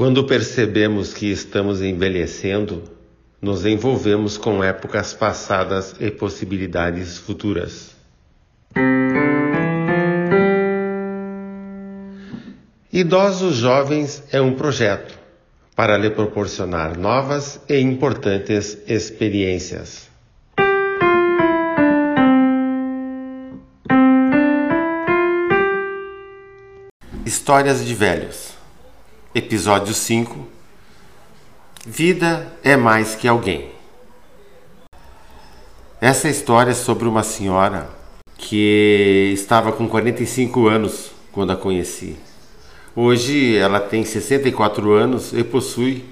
Quando percebemos que estamos envelhecendo, nos envolvemos com épocas passadas e possibilidades futuras. Idosos Jovens é um projeto para lhe proporcionar novas e importantes experiências. Histórias de Velhos Episódio 5 Vida é mais que alguém. Essa história é sobre uma senhora que estava com 45 anos quando a conheci. Hoje ela tem 64 anos e possui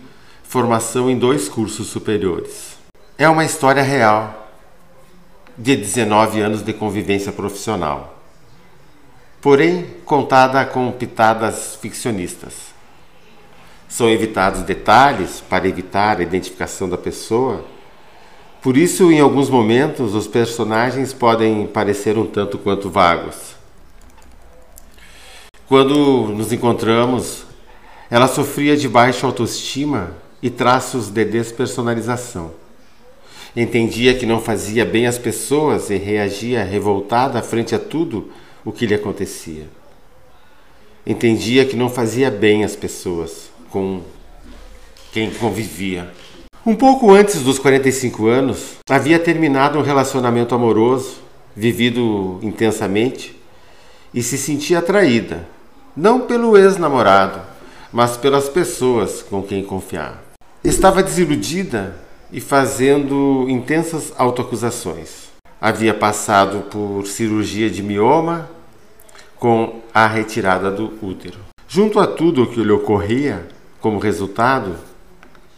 formação em dois cursos superiores. É uma história real de 19 anos de convivência profissional, porém contada com pitadas ficcionistas. São evitados detalhes para evitar a identificação da pessoa. Por isso, em alguns momentos, os personagens podem parecer um tanto quanto vagos. Quando nos encontramos, ela sofria de baixa autoestima e traços de despersonalização. Entendia que não fazia bem às pessoas e reagia revoltada frente a tudo o que lhe acontecia. Entendia que não fazia bem às pessoas, com quem convivia. Um pouco antes dos 45 anos, havia terminado um relacionamento amoroso, vivido intensamente, e se sentia atraída, não pelo ex-namorado, mas pelas pessoas com quem confiava. Estava desiludida e fazendo intensas autoacusações. Havia passado por cirurgia de mioma com a retirada do útero. Junto a tudo o que lhe ocorria, como resultado,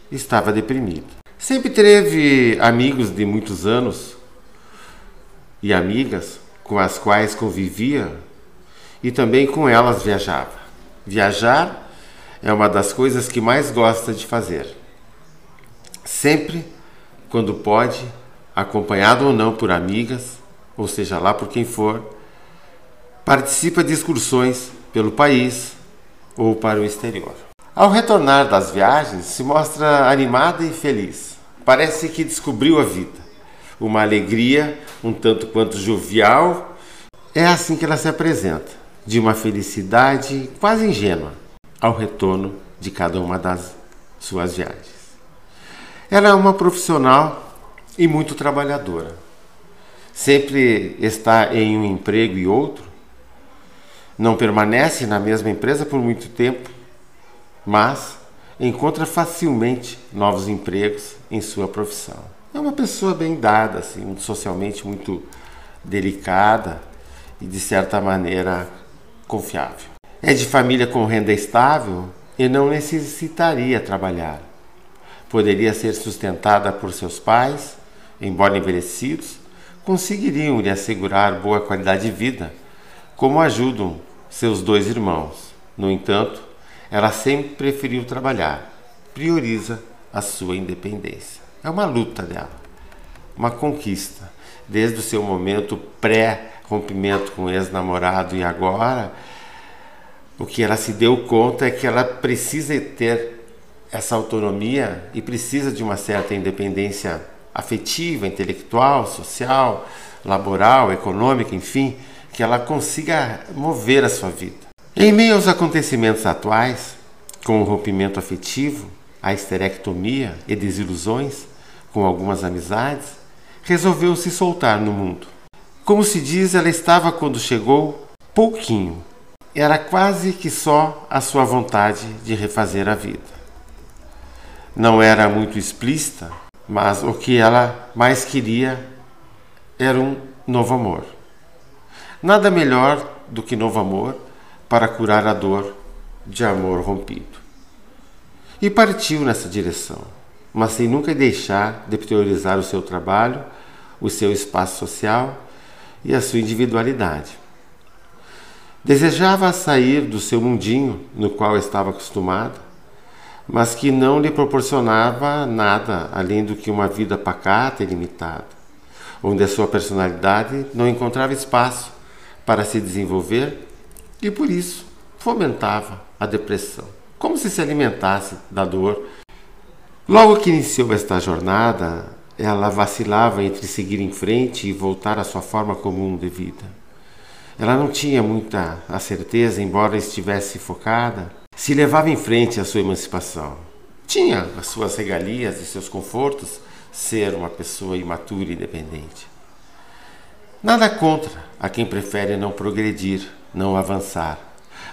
estava deprimido. Sempre teve amigos de muitos anos e amigas com as quais convivia e também com elas viajava. Viajar é uma das coisas que mais gosta de fazer. Sempre, quando pode, acompanhado ou não por amigas, ou seja lá por quem for, participa de excursões pelo país ou para o exterior. Ao retornar das viagens, se mostra animada e feliz. Parece que descobriu a vida. Uma alegria um tanto quanto jovial. É assim que ela se apresenta, de uma felicidade quase ingênua, ao retorno de cada uma das suas viagens. Ela é uma profissional e muito trabalhadora. Sempre está em um emprego e outro. Não permanece na mesma empresa por muito tempo mas encontra facilmente novos empregos em sua profissão. É uma pessoa bem dada, assim, socialmente muito delicada e de certa maneira confiável. É de família com renda estável e não necessitaria trabalhar. Poderia ser sustentada por seus pais, embora envelhecidos, conseguiriam lhe assegurar boa qualidade de vida, como ajudam seus dois irmãos. No entanto, ela sempre preferiu trabalhar, prioriza a sua independência. É uma luta dela, uma conquista. Desde o seu momento pré-rompimento com o ex-namorado e agora, o que ela se deu conta é que ela precisa ter essa autonomia e precisa de uma certa independência afetiva, intelectual, social, laboral, econômica, enfim, que ela consiga mover a sua vida. Em meio aos acontecimentos atuais, com o rompimento afetivo, a esterectomia e desilusões com algumas amizades, resolveu se soltar no mundo. Como se diz, ela estava quando chegou pouquinho. Era quase que só a sua vontade de refazer a vida. Não era muito explícita, mas o que ela mais queria era um novo amor. Nada melhor do que novo amor para curar a dor de amor rompido. E partiu nessa direção, mas sem nunca deixar de priorizar o seu trabalho, o seu espaço social e a sua individualidade. Desejava sair do seu mundinho no qual estava acostumada, mas que não lhe proporcionava nada além do que uma vida pacata e limitada, onde a sua personalidade não encontrava espaço para se desenvolver e por isso fomentava a depressão. como se se alimentasse da dor. Logo que iniciou esta jornada, ela vacilava entre seguir em frente e voltar à sua forma comum de vida. Ela não tinha muita a certeza, embora estivesse focada, se levava em frente a sua emancipação. Tinha as suas regalias e seus confortos, ser uma pessoa imatura e independente. Nada contra a quem prefere não progredir, não avançar,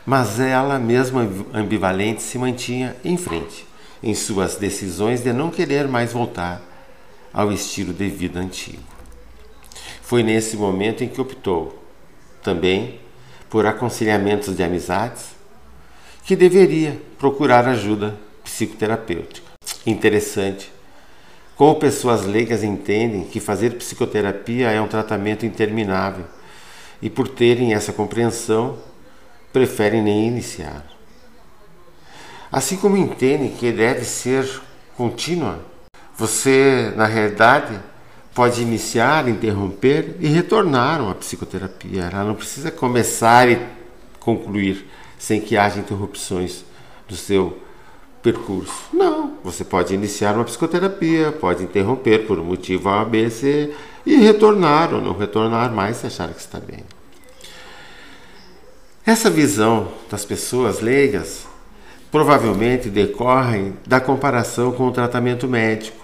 mas ela, mesmo ambivalente, se mantinha em frente em suas decisões de não querer mais voltar ao estilo de vida antigo. Foi nesse momento em que optou, também, por aconselhamentos de amizades, que deveria procurar ajuda psicoterapêutica. Interessante como pessoas leigas entendem que fazer psicoterapia é um tratamento interminável e, por terem essa compreensão, preferem nem iniciar. Assim como entendem que deve ser contínua, você, na realidade, pode iniciar, interromper e retornar uma psicoterapia. Ela não precisa começar e concluir sem que haja interrupções do seu percurso. Não, você pode iniciar uma psicoterapia, pode interromper por um motivo A, B, C e retornar ou não retornar mais se achar que está bem. Essa visão das pessoas leigas provavelmente decorre da comparação com o tratamento médico,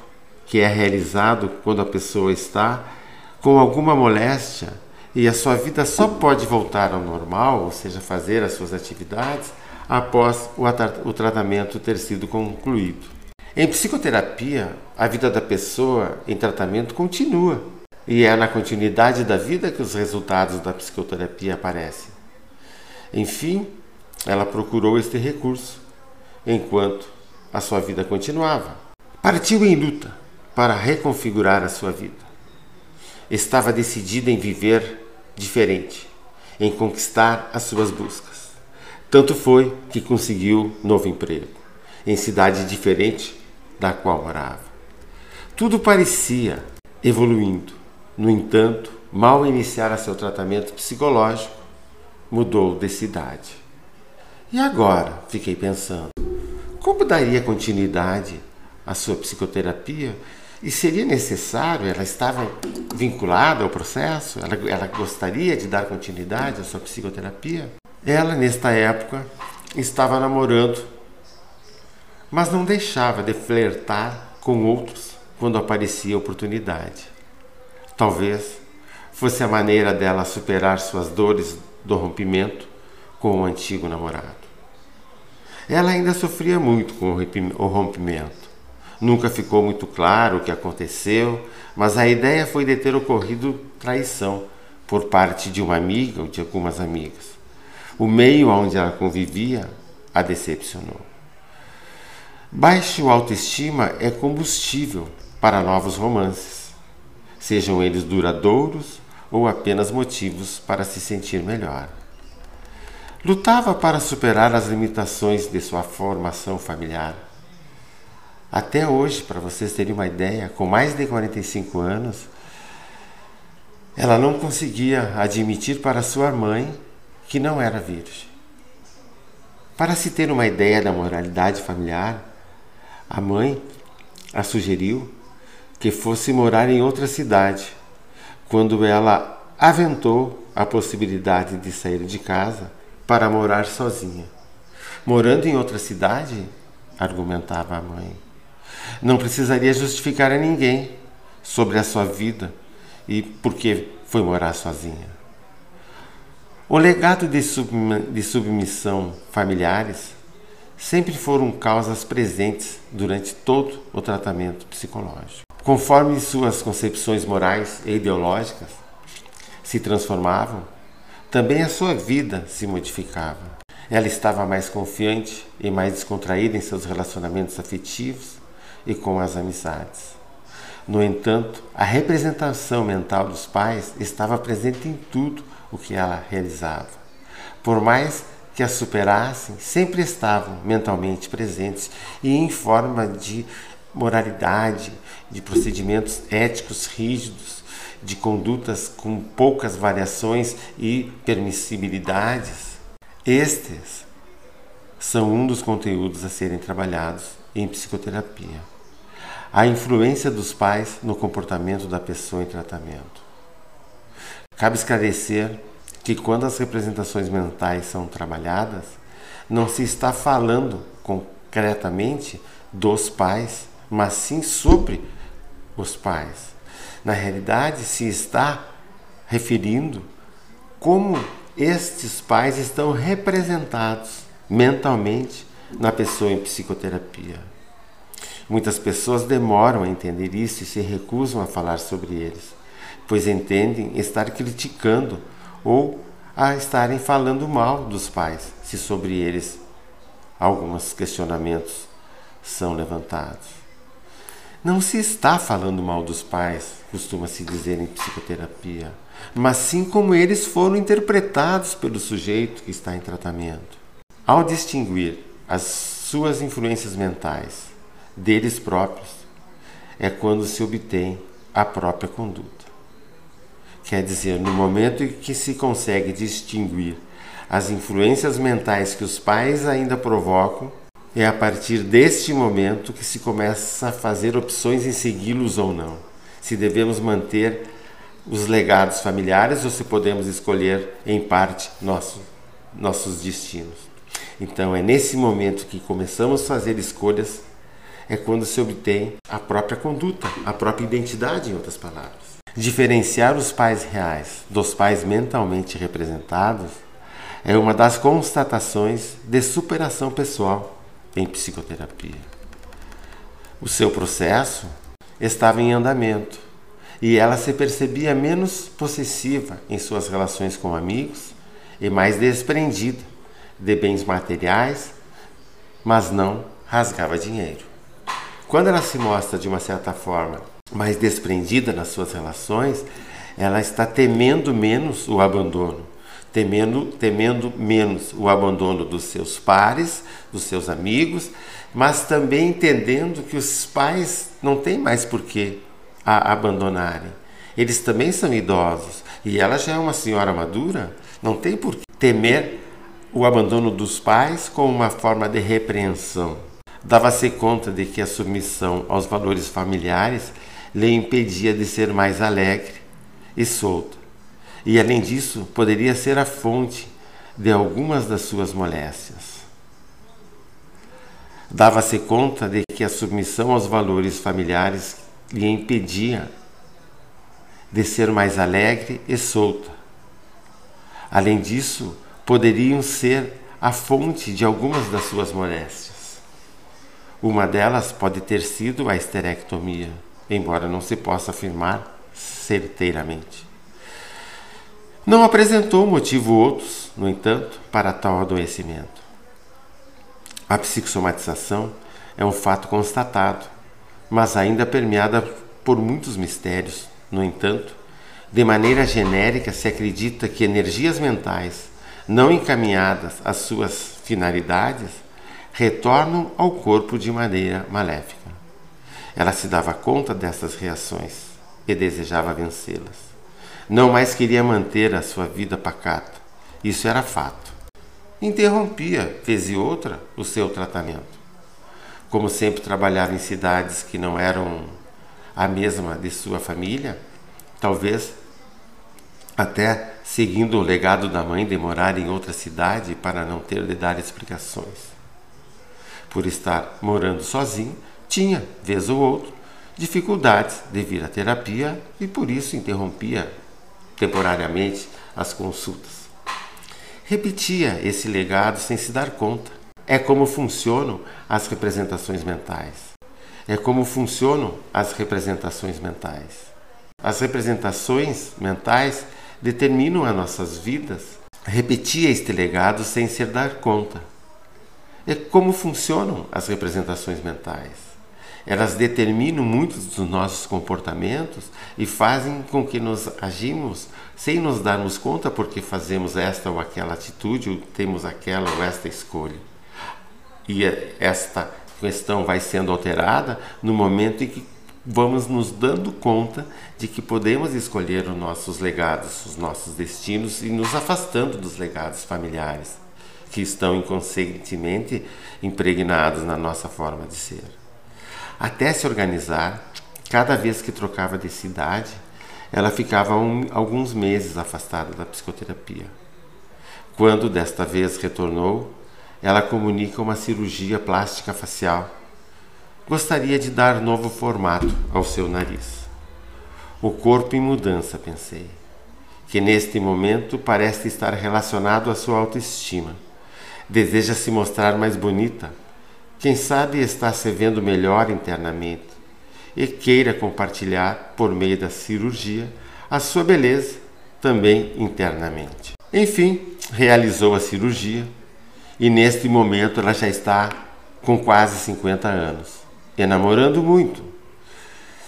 que é realizado quando a pessoa está com alguma moléstia e a sua vida só pode voltar ao normal, ou seja, fazer as suas atividades, após o, tratamento ter sido concluído. Em psicoterapia, a vida da pessoa em tratamento continua e é na continuidade da vida que os resultados da psicoterapia aparecem. Enfim, ela procurou este recurso enquanto a sua vida continuava. Partiu em luta para reconfigurar a sua vida. Estava decidida em viver diferente, em conquistar as suas buscas. Tanto foi que conseguiu novo emprego, em cidade diferente da qual morava. Tudo parecia evoluindo. No entanto, mal iniciara seu tratamento psicológico, mudou de cidade. E agora, fiquei pensando, como daria continuidade à sua psicoterapia? E seria necessário, ela estava vinculada ao processo? Ela, ela gostaria de dar continuidade à sua psicoterapia? Ela, nesta época, estava namorando, mas não deixava de flertar com outros quando aparecia oportunidade. Talvez fosse a maneira dela superar suas dores do rompimento com o antigo namorado. Ela ainda sofria muito com o rompimento. Nunca ficou muito claro o que aconteceu, mas a ideia foi de ter ocorrido traição por parte de uma amiga ou de algumas amigas. O meio onde ela convivia a decepcionou. Baixa autoestima é combustível para novos romances, sejam eles duradouros ou apenas motivos para se sentir melhor. Lutava para superar as limitações de sua formação familiar. Até hoje, para vocês terem uma ideia, com mais de 45 anos, ela não conseguia admitir para sua mãe que não era virgem. Para se ter uma ideia da moralidade familiar, a mãe a sugeriu que fosse morar em outra cidade, quando ela aventou a possibilidade de sair de casa para morar sozinha. Morando em outra cidade, argumentava a mãe, não precisaria justificar a ninguém sobre a sua vida e por que foi morar sozinha. O legado de, de submissão familiares sempre foram causas presentes durante todo o tratamento psicológico. Conforme suas concepções morais e ideológicas se transformavam, também a sua vida se modificava. Ela estava mais confiante e mais descontraída em seus relacionamentos afetivos e com as amizades. No entanto, a representação mental dos pais estava presente em tudo o que ela realizava. Por mais que a superassem, sempre estavam mentalmente presentes e em forma de moralidade, de procedimentos éticos rígidos, de condutas com poucas variações e permissibilidades. Estes são um dos conteúdos a serem trabalhados em psicoterapia. A influência dos pais no comportamento da pessoa em tratamento. Cabe esclarecer que quando as representações mentais são trabalhadas, não se está falando concretamente dos pais, mas sim sobre os pais. Na realidade, se está referindo como estes pais estão representados mentalmente na pessoa em psicoterapia. Muitas pessoas demoram a entender isso e se recusam a falar sobre eles, pois entendem estar criticando ou a estarem falando mal dos pais, se sobre eles alguns questionamentos são levantados. Não se está falando mal dos pais, costuma se dizer em psicoterapia, mas sim como eles foram interpretados pelo sujeito que está em tratamento. Ao distinguir as suas influências mentais deles próprios, é quando se obtém a própria conduta. Quer dizer, no momento em que se consegue distinguir as influências mentais que os pais ainda provocam, é a partir deste momento que se começa a fazer opções em segui-los ou não. Se devemos manter os legados familiares ou se podemos escolher em parte nosso, nossos destinos. Então é nesse momento que começamos a fazer escolhas é quando se obtém a própria conduta, a própria identidade, em outras palavras. Diferenciar os pais reais dos pais mentalmente representados é uma das constatações de superação pessoal em psicoterapia. O seu processo estava em andamento e ela se percebia menos possessiva em suas relações com amigos e mais desprendida de bens materiais, mas não rasgava dinheiro. Quando ela se mostra de uma certa forma mais desprendida nas suas relações, ela está temendo menos o abandono, temendo, temendo menos o abandono dos seus pares, dos seus amigos, mas também entendendo que os pais não têm mais por que a abandonarem. Eles também são idosos e ela já é uma senhora madura, não tem por que temer o abandono dos pais como uma forma de repreensão. Dava-se conta de que a submissão aos valores familiares lhe impedia de ser mais alegre e solta. E além disso, poderia ser a fonte de algumas das suas moléstias. Dava-se conta de que a submissão aos valores familiares lhe impedia de ser mais alegre e solta. Além disso, poderiam ser a fonte de algumas das suas moléstias. Uma delas pode ter sido a esterectomia embora não se possa afirmar certeiramente. Não apresentou motivo outros, no entanto, para tal adoecimento. A psicossomatização é um fato constatado, mas ainda permeada por muitos mistérios. No entanto, de maneira genérica se acredita que energias mentais não encaminhadas às suas finalidades retornam ao corpo de maneira maléfica. Ela se dava conta dessas reações e desejava vencê-las. Não mais queria manter a sua vida pacata. Isso era fato. Interrompia, vez e outra, o seu tratamento. Como sempre trabalhava em cidades que não eram a mesma de sua família, talvez até seguindo o legado da mãe de morar em outra cidade para não ter de dar explicações. Por estar morando sozinho, tinha, vez ou outro, dificuldades de vir à terapia e por isso interrompia temporariamente as consultas. Repetia esse legado sem se dar conta. É como funcionam as representações mentais. É como funcionam as representações mentais. As representações mentais determinam as nossas vidas. Repetia este legado sem se dar conta. É como funcionam as representações mentais elas determinam muitos dos nossos comportamentos e fazem com que nos agimos sem nos darmos conta porque fazemos esta ou aquela atitude, ou temos aquela ou esta escolha. E esta questão vai sendo alterada no momento em que vamos nos dando conta de que podemos escolher os nossos legados, os nossos destinos e nos afastando dos legados familiares. que estão inconscientemente impregnados na nossa forma de ser. Até se organizar, cada vez que trocava de cidade, ela ficava um, alguns meses afastada da psicoterapia. Quando desta vez retornou, ela comunica uma cirurgia plástica facial. Gostaria de dar novo formato ao seu nariz. O corpo em mudança, pensei, que neste momento parece estar relacionado à sua autoestima. Deseja se mostrar mais bonita. Quem sabe está se vendo melhor internamente e queira compartilhar, por meio da cirurgia, a sua beleza também internamente. Enfim, realizou a cirurgia e neste momento ela já está com quase 50 anos, enamorando muito.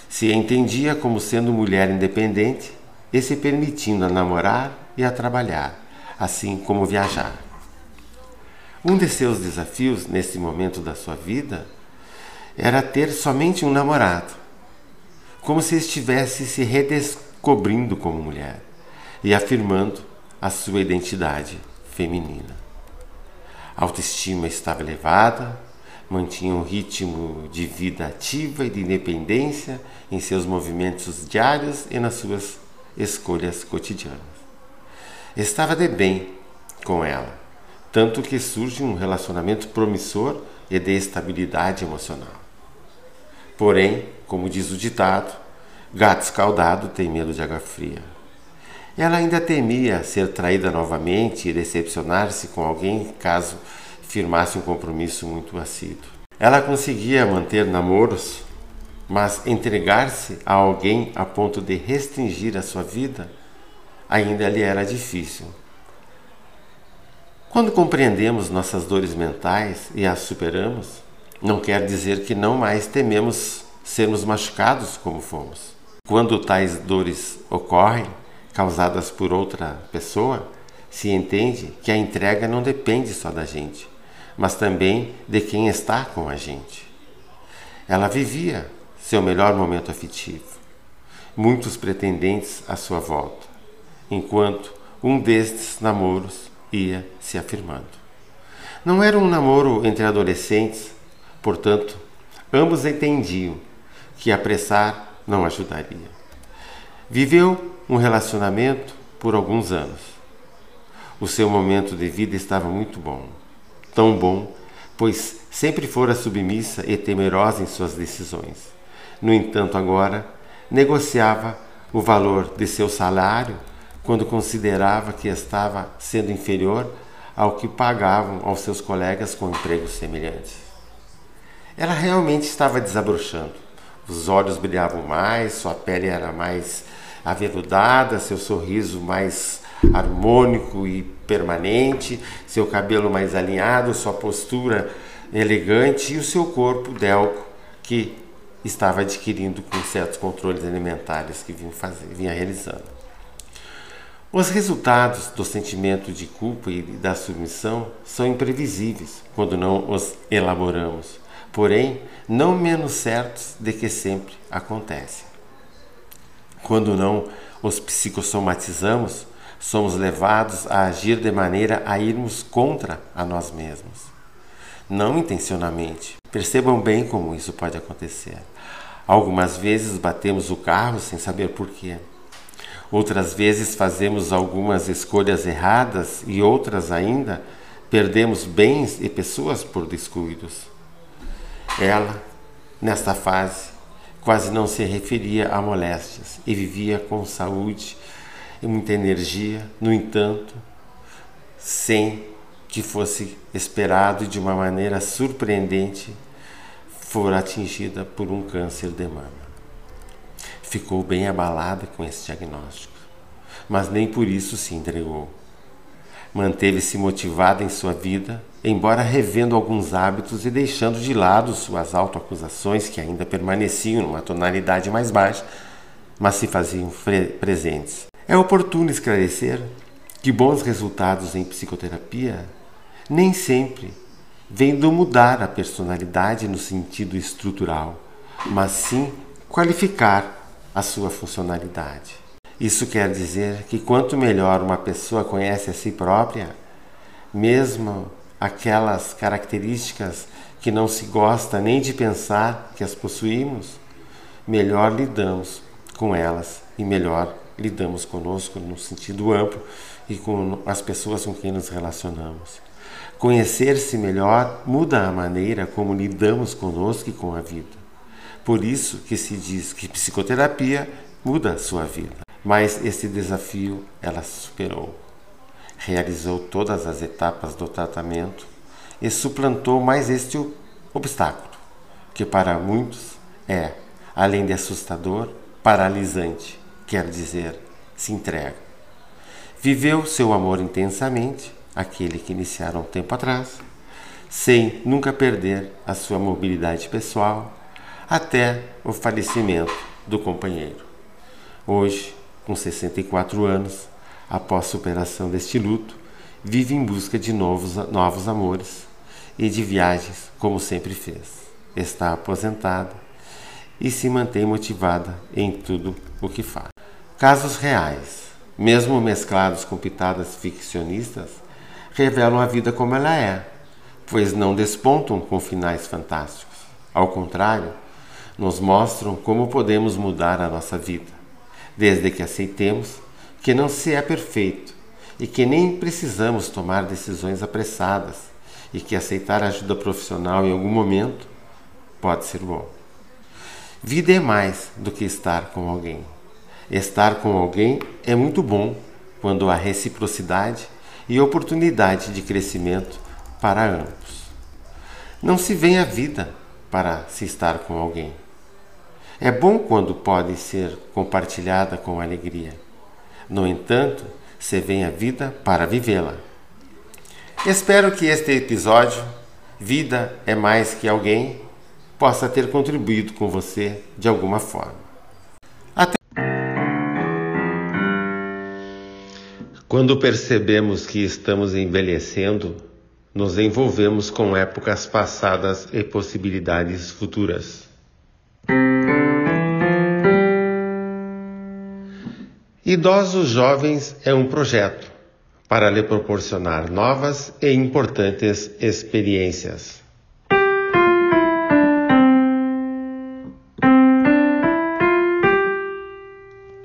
Se entendia como sendo mulher independente e se permitindo a namorar e a trabalhar, assim como viajar. Um de seus desafios nesse momento da sua vida era ter somente um namorado, como se estivesse se redescobrindo como mulher e afirmando a sua identidade feminina. A autoestima estava elevada, mantinha um ritmo de vida ativa e de independência em seus movimentos diários e nas suas escolhas cotidianas. Estava de bem com ela, tanto que surge um relacionamento promissor e de estabilidade emocional. Porém, como diz o ditado, gato escaldado tem medo de água fria. Ela ainda temia ser traída novamente e decepcionar-se com alguém caso firmasse um compromisso muito assíduo. Ela conseguia manter namoros, mas entregar-se a alguém a ponto de restringir a sua vida ainda lhe era difícil. Quando compreendemos nossas dores mentais e as superamos, não quer dizer que não mais tememos sermos machucados como fomos. Quando tais dores ocorrem, causadas por outra pessoa, se entende que a entrega não depende só da gente, mas também de quem está com a gente. Ela vivia seu melhor momento afetivo, muitos pretendentes à sua volta, enquanto um destes namoros ia se afirmando. Não era um namoro entre adolescentes, portanto, ambos entendiam que apressar não ajudaria. Viveu um relacionamento por alguns anos. O seu momento de vida estava muito bom, tão bom, pois sempre fora submissa e temerosa em suas decisões. No entanto, agora negociava o valor de seu salário quando considerava que estava sendo inferior ao que pagavam aos seus colegas com empregos semelhantes. Ela realmente estava desabrochando. Os olhos brilhavam mais, sua pele era mais aveludada, seu sorriso mais harmônico e permanente, seu cabelo mais alinhado, sua postura elegante e o seu corpo delco que estava adquirindo com certos controles alimentares que vinha, fazer, vinha realizando. Os resultados do sentimento de culpa e da submissão são imprevisíveis quando não os elaboramos, porém não menos certos de que sempre acontecem. Quando não os psicossomatizamos, somos levados a agir de maneira a irmos contra a nós mesmos. Não intencionalmente. Percebam bem como isso pode acontecer. Algumas vezes batemos o carro sem saber porquê. Outras vezes fazemos algumas escolhas erradas e outras ainda perdemos bens e pessoas por descuidos. Ela, nesta fase, quase não se referia a moléstias e vivia com saúde e muita energia, no entanto, sem que fosse esperado de uma maneira surpreendente, for atingida por um câncer de mama. Ficou bem abalada com esse diagnóstico, mas nem por isso se entregou. Manteve-se motivada em sua vida embora revendo alguns hábitos e deixando de lado suas autoacusações que ainda permaneciam numa tonalidade mais baixa, mas se faziam presentes. É oportuno esclarecer que bons resultados em psicoterapia nem sempre vêm do mudar a personalidade no sentido estrutural, mas sim qualificar a sua funcionalidade. Isso quer dizer que quanto melhor uma pessoa conhece a si própria, mesmo aquelas características que não se gosta nem de pensar que as possuímos, melhor lidamos com elas e melhor lidamos conosco no sentido amplo e com as pessoas com quem nos relacionamos. Conhecer-se melhor muda a maneira como lidamos conosco e com a vida. Por isso que se diz que psicoterapia muda a sua vida. Mas esse desafio ela superou. Realizou todas as etapas do tratamento e suplantou mais este obstáculo, que para muitos é, além de assustador, paralisante, quer dizer, se entrega. Viveu seu amor intensamente, aquele que iniciaram um tempo atrás, sem nunca perder a sua mobilidade pessoal, até o falecimento do companheiro. Hoje, com 64 anos, após superação deste luto, vive em busca de novos, novos amores e de viagens, como sempre fez. Está aposentada e se mantém motivada em tudo o que faz. Casos reais, mesmo mesclados com pitadas ficcionistas, revelam a vida como ela é, pois não despontam com finais fantásticos. Ao contrário, nos mostram como podemos mudar a nossa vida, desde que aceitemos que não se é perfeito e que nem precisamos tomar decisões apressadas e que aceitar ajuda profissional em algum momento pode ser bom. Vida é mais do que estar com alguém. Estar com alguém é muito bom quando há reciprocidade e oportunidade de crescimento para ambos. Não se vem a vida para se estar com alguém. É bom quando pode ser compartilhada com alegria. No entanto, se vem a vida para vivê-la. Espero que este episódio, Vida é Mais que Alguém, possa ter contribuído com você de alguma forma. Até Quando percebemos que estamos envelhecendo, nos envolvemos com épocas passadas e possibilidades futuras. Idosos Jovens é um projeto para lhe proporcionar novas e importantes experiências.